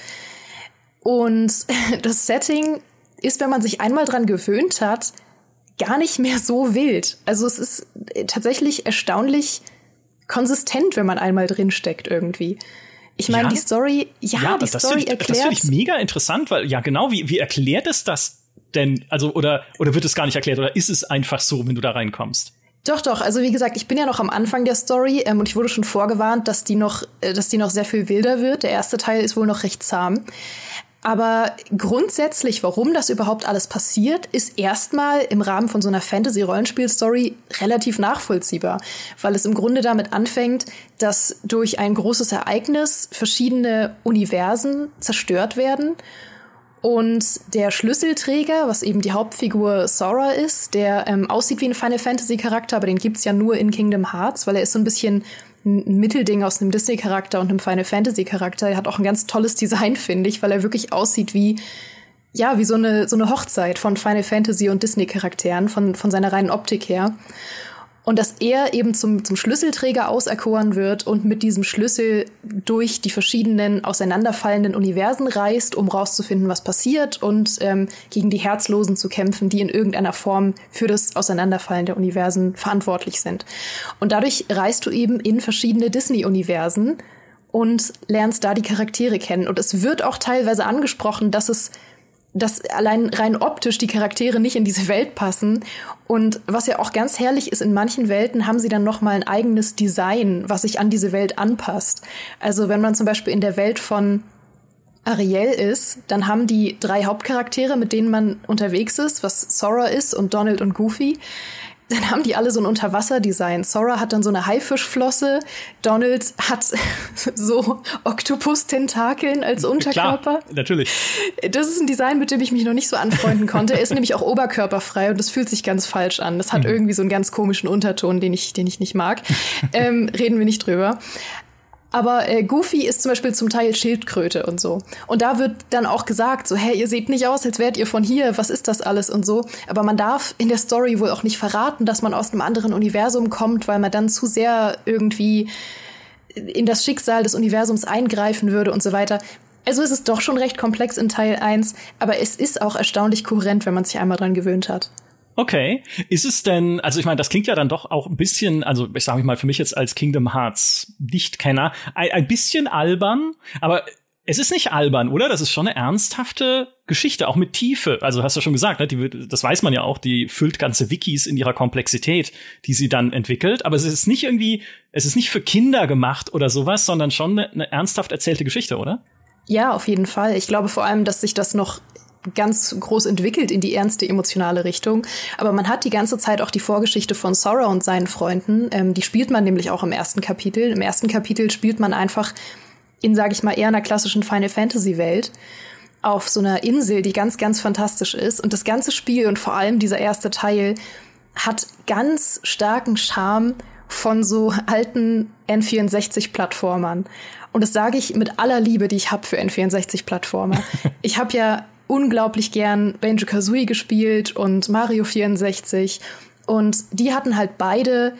Und das Setting ist, wenn man sich einmal dran gewöhnt hat, gar nicht mehr so wild. Also es ist äh, tatsächlich erstaunlich konsistent, wenn man einmal drin steckt irgendwie. Ich meine, ja? die Story, ja, ja die Story ich, erklärt. Das finde ich mega interessant, weil ja genau, wie, wie erklärt es das denn? Also oder oder wird es gar nicht erklärt oder ist es einfach so, wenn du da reinkommst? Doch, doch. Also wie gesagt, ich bin ja noch am Anfang der Story ähm, und ich wurde schon vorgewarnt, dass die noch, äh, dass die noch sehr viel wilder wird. Der erste Teil ist wohl noch recht zahm. Aber grundsätzlich, warum das überhaupt alles passiert, ist erstmal im Rahmen von so einer Fantasy-Rollenspiel-Story relativ nachvollziehbar, weil es im Grunde damit anfängt, dass durch ein großes Ereignis verschiedene Universen zerstört werden. Und der Schlüsselträger, was eben die Hauptfigur Sora ist, der ähm, aussieht wie ein Final Fantasy Charakter, aber den gibt's ja nur in Kingdom Hearts, weil er ist so ein bisschen ein Mittelding aus einem Disney-Charakter und einem Final Fantasy-Charakter. Er hat auch ein ganz tolles Design, finde ich, weil er wirklich aussieht wie, ja, wie so eine, so eine Hochzeit von Final Fantasy und Disney-Charakteren, von, von seiner reinen Optik her. Und dass er eben zum, zum Schlüsselträger auserkoren wird und mit diesem Schlüssel durch die verschiedenen auseinanderfallenden Universen reist, um rauszufinden, was passiert und ähm, gegen die Herzlosen zu kämpfen, die in irgendeiner Form für das Auseinanderfallen der Universen verantwortlich sind. Und dadurch reist du eben in verschiedene Disney-Universen und lernst da die Charaktere kennen. Und es wird auch teilweise angesprochen, dass es dass allein rein optisch die Charaktere nicht in diese Welt passen. Und was ja auch ganz herrlich ist, in manchen Welten haben sie dann noch mal ein eigenes Design, was sich an diese Welt anpasst. Also wenn man zum Beispiel in der Welt von Ariel ist, dann haben die drei Hauptcharaktere, mit denen man unterwegs ist, was Sora ist und Donald und Goofy, dann haben die alle so ein Unterwasserdesign. Sora hat dann so eine Haifischflosse, Donald hat so Oktopus-Tentakeln als Unterkörper. Klar, natürlich. Das ist ein Design, mit dem ich mich noch nicht so anfreunden konnte. Er ist nämlich auch oberkörperfrei und das fühlt sich ganz falsch an. Das hat mhm. irgendwie so einen ganz komischen Unterton, den ich, den ich nicht mag. Ähm, reden wir nicht drüber. Aber äh, Goofy ist zum Beispiel zum Teil Schildkröte und so. Und da wird dann auch gesagt, so, hey, ihr seht nicht aus, als wärt ihr von hier, was ist das alles und so. Aber man darf in der Story wohl auch nicht verraten, dass man aus einem anderen Universum kommt, weil man dann zu sehr irgendwie in das Schicksal des Universums eingreifen würde und so weiter. Also ist es doch schon recht komplex in Teil 1, aber es ist auch erstaunlich kohärent, wenn man sich einmal dran gewöhnt hat. Okay. Ist es denn, also ich meine, das klingt ja dann doch auch ein bisschen, also ich sage mal für mich jetzt als Kingdom Hearts Nichtkenner, ein, ein bisschen albern, aber es ist nicht albern, oder? Das ist schon eine ernsthafte Geschichte, auch mit Tiefe. Also hast du schon gesagt, ne? die, das weiß man ja auch, die füllt ganze Wikis in ihrer Komplexität, die sie dann entwickelt. Aber es ist nicht irgendwie, es ist nicht für Kinder gemacht oder sowas, sondern schon eine, eine ernsthaft erzählte Geschichte, oder? Ja, auf jeden Fall. Ich glaube vor allem, dass sich das noch ganz groß entwickelt in die ernste emotionale Richtung. Aber man hat die ganze Zeit auch die Vorgeschichte von Sora und seinen Freunden. Ähm, die spielt man nämlich auch im ersten Kapitel. Im ersten Kapitel spielt man einfach in, sage ich mal, eher einer klassischen Final Fantasy Welt auf so einer Insel, die ganz, ganz fantastisch ist. Und das ganze Spiel und vor allem dieser erste Teil hat ganz starken Charme von so alten N64-Plattformern. Und das sage ich mit aller Liebe, die ich habe für N64-Plattformer. ich habe ja unglaublich gern Banjo Kazooie gespielt und Mario 64. Und die hatten halt beide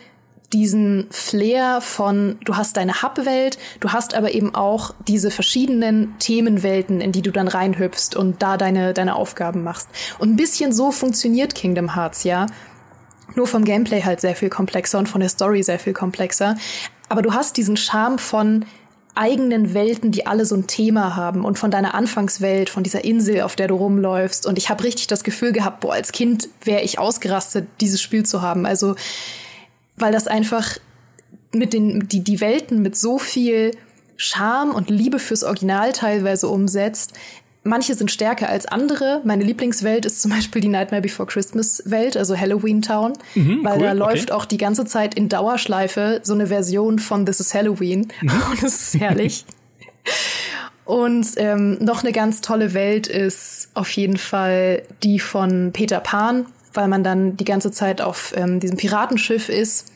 diesen Flair von, du hast deine Hub-Welt, du hast aber eben auch diese verschiedenen Themenwelten, in die du dann reinhüpfst und da deine, deine Aufgaben machst. Und ein bisschen so funktioniert Kingdom Hearts, ja. Nur vom Gameplay halt sehr viel komplexer und von der Story sehr viel komplexer. Aber du hast diesen Charme von, eigenen Welten, die alle so ein Thema haben und von deiner Anfangswelt, von dieser Insel, auf der du rumläufst. Und ich habe richtig das Gefühl gehabt, boah, als Kind wäre ich ausgerastet, dieses Spiel zu haben. Also, weil das einfach mit den, die, die Welten mit so viel Charme und Liebe fürs Original teilweise umsetzt, manche sind stärker als andere. Meine Lieblingswelt ist zum Beispiel die Nightmare Before Christmas Welt, also Halloween Town, mhm, weil cool, da läuft okay. auch die ganze Zeit in Dauerschleife so eine Version von This is Halloween mhm. und das ist herrlich. und ähm, noch eine ganz tolle Welt ist auf jeden Fall die von Peter Pan, weil man dann die ganze Zeit auf ähm, diesem Piratenschiff ist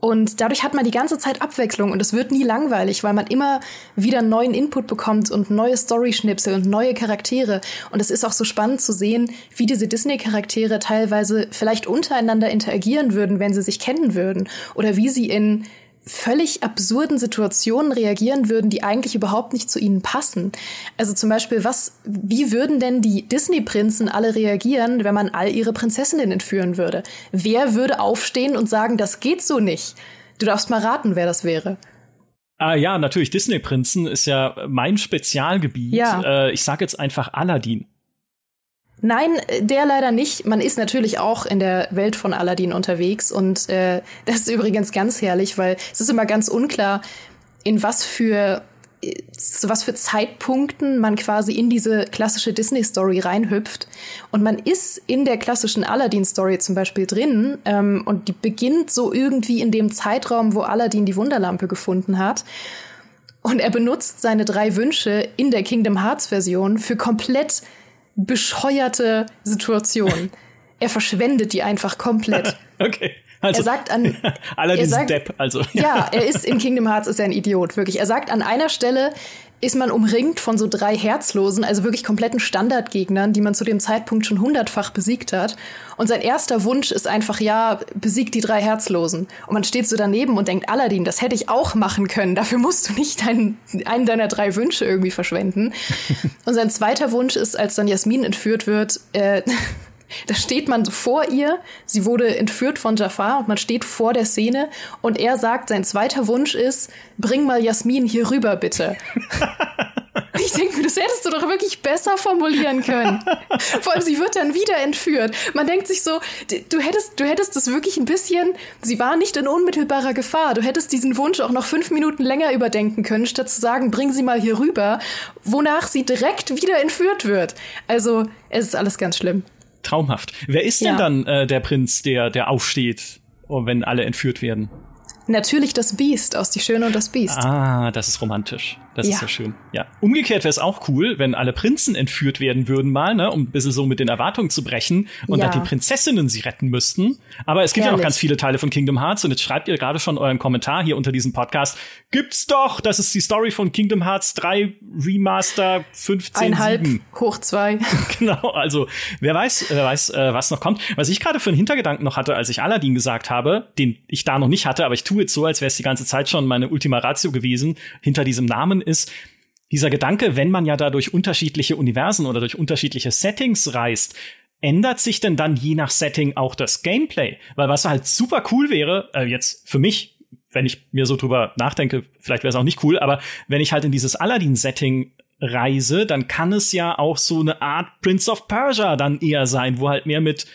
und dadurch hat man die ganze Zeit Abwechslung und es wird nie langweilig, weil man immer wieder neuen Input bekommt und neue Story-Schnipsel und neue Charaktere. Und es ist auch so spannend zu sehen, wie diese Disney-Charaktere teilweise vielleicht untereinander interagieren würden, wenn sie sich kennen würden. Oder wie sie in völlig absurden Situationen reagieren würden, die eigentlich überhaupt nicht zu ihnen passen. Also zum Beispiel, was, wie würden denn die Disney-Prinzen alle reagieren, wenn man all ihre Prinzessinnen entführen würde? Wer würde aufstehen und sagen, das geht so nicht? Du darfst mal raten, wer das wäre. Ah ja, natürlich, Disney-Prinzen ist ja mein Spezialgebiet. Ja. Äh, ich sage jetzt einfach Aladdin. Nein, der leider nicht. Man ist natürlich auch in der Welt von Aladdin unterwegs und äh, das ist übrigens ganz herrlich, weil es ist immer ganz unklar, in was für zu was für Zeitpunkten man quasi in diese klassische Disney-Story reinhüpft. Und man ist in der klassischen Aladdin-Story zum Beispiel drin ähm, und die beginnt so irgendwie in dem Zeitraum, wo Aladdin die Wunderlampe gefunden hat. Und er benutzt seine drei Wünsche in der Kingdom Hearts-Version für komplett bescheuerte Situation. er verschwendet die einfach komplett. okay. Also, er sagt an allerdings er sagt, Depp, also ja, er ist in Kingdom Hearts ist er ein Idiot, wirklich. Er sagt an einer Stelle ist man umringt von so drei Herzlosen, also wirklich kompletten Standardgegnern, die man zu dem Zeitpunkt schon hundertfach besiegt hat. Und sein erster Wunsch ist einfach, ja, besiegt die drei Herzlosen. Und man steht so daneben und denkt, Aladdin, das hätte ich auch machen können. Dafür musst du nicht deinen, einen deiner drei Wünsche irgendwie verschwenden. und sein zweiter Wunsch ist, als dann Jasmin entführt wird, äh, da steht man vor ihr, sie wurde entführt von Jafar und man steht vor der Szene und er sagt, sein zweiter Wunsch ist, bring mal Jasmin hier rüber, bitte. Ich denke mir, das hättest du doch wirklich besser formulieren können. Vor allem, sie wird dann wieder entführt. Man denkt sich so, du hättest, du hättest das wirklich ein bisschen, sie war nicht in unmittelbarer Gefahr. Du hättest diesen Wunsch auch noch fünf Minuten länger überdenken können, statt zu sagen, bring sie mal hier rüber, wonach sie direkt wieder entführt wird. Also, es ist alles ganz schlimm traumhaft. Wer ist denn dann äh, der Prinz, der, der aufsteht, wenn alle entführt werden? Natürlich das Biest aus Die Schöne und das Biest. Ah, das ist romantisch. Das ja. ist ja schön. Ja. Umgekehrt wäre es auch cool, wenn alle Prinzen entführt werden würden mal, ne, um ein bisschen so mit den Erwartungen zu brechen und ja. dann die Prinzessinnen sie retten müssten. Aber es gibt Herrlich. ja noch ganz viele Teile von Kingdom Hearts und jetzt schreibt ihr gerade schon euren Kommentar hier unter diesem Podcast. Gibt's doch! Das ist die Story von Kingdom Hearts 3 Remaster 15 Einhalb 7. hoch zwei. genau, also wer weiß, wer weiß, äh, was noch kommt. Was ich gerade für einen Hintergedanken noch hatte, als ich Aladdin gesagt habe, den ich da noch nicht hatte, aber ich tue jetzt so, als wäre es die ganze Zeit schon meine Ultima Ratio gewesen, hinter diesem Namen ist, dieser Gedanke, wenn man ja da durch unterschiedliche Universen oder durch unterschiedliche Settings reist, ändert sich denn dann je nach Setting auch das Gameplay? Weil was halt super cool wäre, äh, jetzt für mich, wenn ich mir so drüber nachdenke, vielleicht wäre es auch nicht cool, aber wenn ich halt in dieses Aladdin-Setting reise, dann kann es ja auch so eine Art Prince of Persia dann eher sein, wo halt mehr mit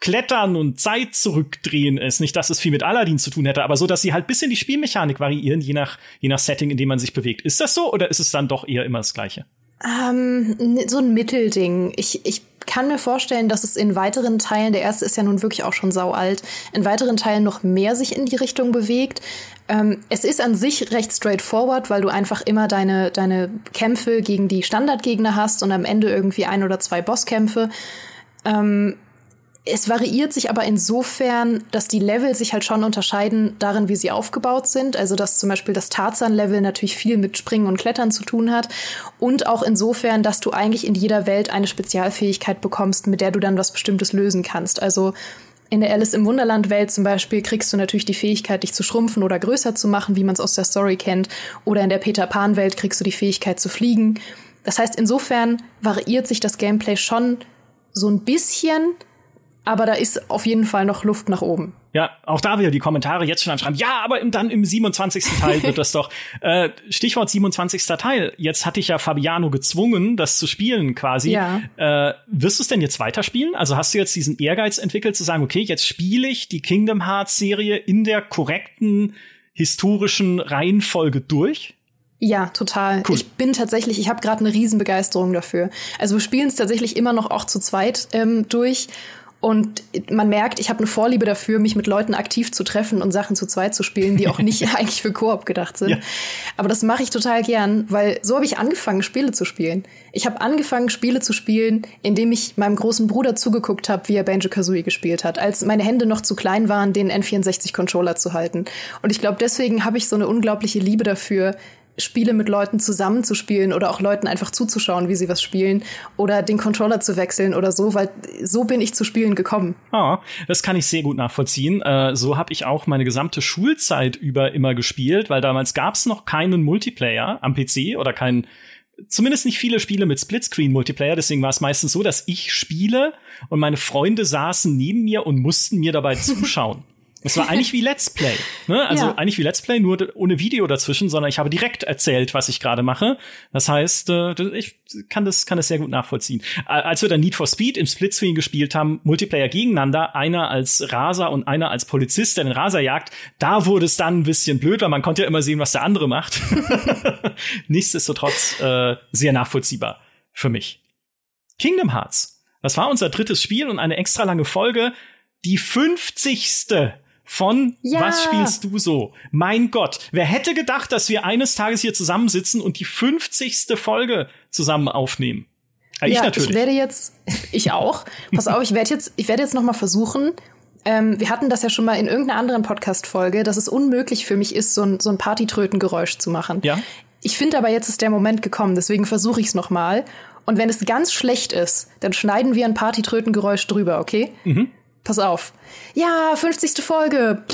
Klettern und Zeit zurückdrehen ist. Nicht, dass es viel mit Aladdin zu tun hätte, aber so, dass sie halt bisschen die Spielmechanik variieren, je nach, je nach Setting, in dem man sich bewegt. Ist das so oder ist es dann doch eher immer das Gleiche? Ähm, so ein Mittelding. Ich, ich kann mir vorstellen, dass es in weiteren Teilen, der erste ist ja nun wirklich auch schon sau alt, in weiteren Teilen noch mehr sich in die Richtung bewegt. Ähm, es ist an sich recht straightforward, weil du einfach immer deine, deine Kämpfe gegen die Standardgegner hast und am Ende irgendwie ein oder zwei Bosskämpfe. Ähm, es variiert sich aber insofern, dass die Level sich halt schon unterscheiden darin, wie sie aufgebaut sind. Also dass zum Beispiel das Tarzan-Level natürlich viel mit Springen und Klettern zu tun hat. Und auch insofern, dass du eigentlich in jeder Welt eine Spezialfähigkeit bekommst, mit der du dann was Bestimmtes lösen kannst. Also in der Alice im Wunderland-Welt zum Beispiel kriegst du natürlich die Fähigkeit, dich zu schrumpfen oder größer zu machen, wie man es aus der Story kennt. Oder in der Peter Pan-Welt kriegst du die Fähigkeit zu fliegen. Das heißt, insofern variiert sich das Gameplay schon so ein bisschen, aber da ist auf jeden Fall noch Luft nach oben. Ja, auch da wieder die Kommentare jetzt schon anschreiben. Ja, aber im, dann im 27. Teil wird das doch. Äh, Stichwort 27. Teil. Jetzt hatte ich ja Fabiano gezwungen, das zu spielen quasi. Ja. Äh, wirst du es denn jetzt weiterspielen? Also hast du jetzt diesen Ehrgeiz entwickelt zu sagen, okay, jetzt spiele ich die Kingdom Hearts Serie in der korrekten historischen Reihenfolge durch? Ja, total. Cool. Ich bin tatsächlich, ich habe gerade eine Riesenbegeisterung dafür. Also wir spielen es tatsächlich immer noch auch zu zweit ähm, durch und man merkt, ich habe eine Vorliebe dafür, mich mit Leuten aktiv zu treffen und Sachen zu zweit zu spielen, die auch nicht eigentlich für Koop gedacht sind. Ja. Aber das mache ich total gern, weil so habe ich angefangen, Spiele zu spielen. Ich habe angefangen, Spiele zu spielen, indem ich meinem großen Bruder zugeguckt habe, wie er Banjo Kazooie gespielt hat, als meine Hände noch zu klein waren, den N64-Controller zu halten. Und ich glaube, deswegen habe ich so eine unglaubliche Liebe dafür, Spiele mit Leuten zusammenzuspielen oder auch Leuten einfach zuzuschauen, wie sie was spielen oder den Controller zu wechseln oder so, weil so bin ich zu Spielen gekommen. Ah, das kann ich sehr gut nachvollziehen. Äh, so habe ich auch meine gesamte Schulzeit über immer gespielt, weil damals gab es noch keinen Multiplayer am PC oder keinen zumindest nicht viele Spiele mit Splitscreen-Multiplayer, deswegen war es meistens so, dass ich spiele und meine Freunde saßen neben mir und mussten mir dabei zuschauen. Es war eigentlich wie Let's Play. Ne? Also ja. eigentlich wie Let's Play, nur ohne Video dazwischen, sondern ich habe direkt erzählt, was ich gerade mache. Das heißt, äh, ich kann das, kann das sehr gut nachvollziehen. Als wir dann Need for Speed im Splitscreen gespielt haben, Multiplayer gegeneinander, einer als Raser und einer als Polizist, der den Raser jagt, da wurde es dann ein bisschen blöd, weil man konnte ja immer sehen, was der andere macht. Nichtsdestotrotz äh, sehr nachvollziehbar für mich. Kingdom Hearts. Das war unser drittes Spiel und eine extra lange Folge. Die 50 von ja. Was spielst du so? Mein Gott, wer hätte gedacht, dass wir eines Tages hier zusammensitzen und die 50. Folge zusammen aufnehmen? Ja, ich natürlich. Ich werde jetzt, ich auch. Pass auf, ich werde jetzt, ich werde jetzt noch mal versuchen. Ähm, wir hatten das ja schon mal in irgendeiner anderen Podcast-Folge, dass es unmöglich für mich ist, so ein, so ein Partytrötengeräusch zu machen. Ja. Ich finde aber jetzt ist der Moment gekommen, deswegen versuche ich es noch mal. Und wenn es ganz schlecht ist, dann schneiden wir ein Partytrötengeräusch drüber, okay? Mhm. Pass auf. Ja, 50. Folge.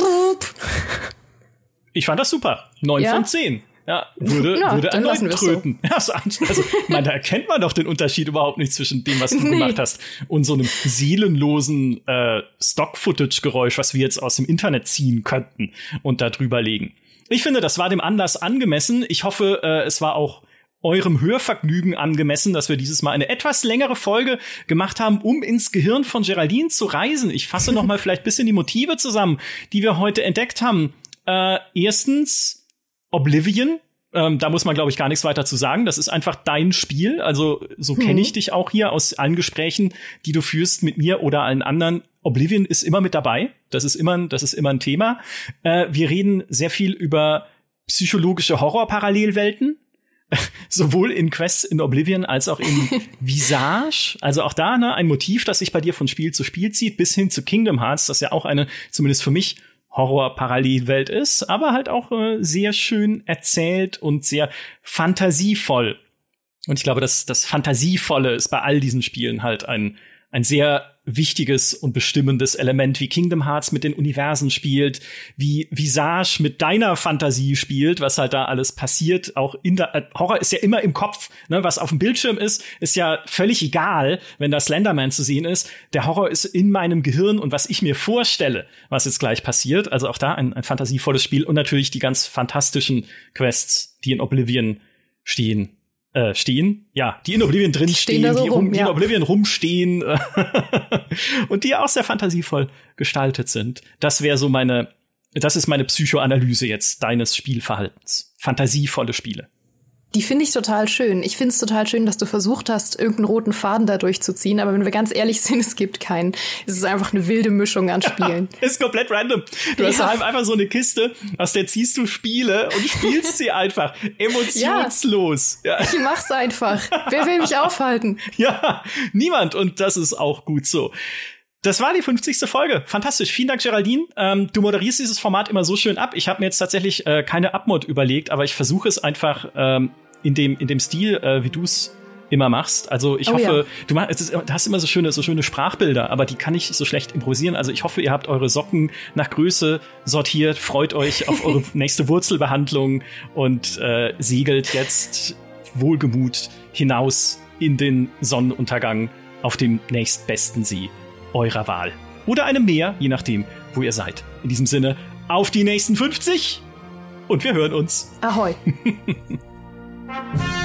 Ich fand das super. 9 ja? von 10. Ja, würde, ja, würde erneut tröten. So. Ja, so, also, man, da erkennt man doch den Unterschied überhaupt nicht zwischen dem, was du nee. gemacht hast, und so einem seelenlosen äh, Stock-Footage-Geräusch, was wir jetzt aus dem Internet ziehen könnten und da drüber legen. Ich finde, das war dem Anlass angemessen. Ich hoffe, äh, es war auch eurem Hörvergnügen angemessen, dass wir dieses Mal eine etwas längere Folge gemacht haben, um ins Gehirn von Geraldine zu reisen. Ich fasse noch mal vielleicht bisschen die Motive zusammen, die wir heute entdeckt haben. Äh, erstens Oblivion. Ähm, da muss man, glaube ich, gar nichts weiter zu sagen. Das ist einfach dein Spiel. Also so kenne ich mhm. dich auch hier aus allen Gesprächen, die du führst mit mir oder allen anderen. Oblivion ist immer mit dabei. Das ist immer, das ist immer ein Thema. Äh, wir reden sehr viel über psychologische Horrorparallelwelten sowohl in Quest in Oblivion als auch in Visage. Also auch da ne, ein Motiv, das sich bei dir von Spiel zu Spiel zieht, bis hin zu Kingdom Hearts, das ja auch eine, zumindest für mich, Horror-Parallelwelt ist, aber halt auch äh, sehr schön erzählt und sehr fantasievoll. Und ich glaube, dass das Fantasievolle ist bei all diesen Spielen halt ein, ein sehr wichtiges und bestimmendes Element, wie Kingdom Hearts mit den Universen spielt, wie Visage mit deiner Fantasie spielt, was halt da alles passiert. Auch in der äh, Horror ist ja immer im Kopf, ne? was auf dem Bildschirm ist, ist ja völlig egal, wenn da Slenderman zu sehen ist. Der Horror ist in meinem Gehirn und was ich mir vorstelle, was jetzt gleich passiert. Also auch da ein, ein fantasievolles Spiel und natürlich die ganz fantastischen Quests, die in Oblivion stehen äh, stehen, ja, die in Oblivion drin stehen, stehen so die, rum, die in Oblivion rumstehen und die auch sehr fantasievoll gestaltet sind. Das wäre so meine, das ist meine Psychoanalyse jetzt deines Spielverhaltens. Fantasievolle Spiele. Die finde ich total schön. Ich finde es total schön, dass du versucht hast, irgendeinen roten Faden da durchzuziehen. Aber wenn wir ganz ehrlich sind, es gibt keinen. Es ist einfach eine wilde Mischung an Spielen. ist komplett random. Du ja. hast halt einfach so eine Kiste, aus der ziehst du Spiele und spielst sie einfach emotionslos. Ja. ja. Ich mach's einfach. Wer will mich aufhalten? Ja, niemand. Und das ist auch gut so. Das war die 50. Folge. Fantastisch. Vielen Dank, Geraldine. Ähm, du moderierst dieses Format immer so schön ab. Ich habe mir jetzt tatsächlich äh, keine Abmod überlegt, aber ich versuche es einfach ähm, in dem in dem Stil, äh, wie du es immer machst. Also ich oh, hoffe, ja. du, mach, ist, du hast immer so schöne, so schöne Sprachbilder, aber die kann ich so schlecht improvisieren. Also ich hoffe, ihr habt eure Socken nach Größe sortiert, freut euch auf eure nächste Wurzelbehandlung und äh, segelt jetzt wohlgemut hinaus in den Sonnenuntergang auf dem nächstbesten See eurer Wahl. Oder einem Meer, je nachdem, wo ihr seid. In diesem Sinne, auf die nächsten 50 und wir hören uns. Ahoi. Thank you.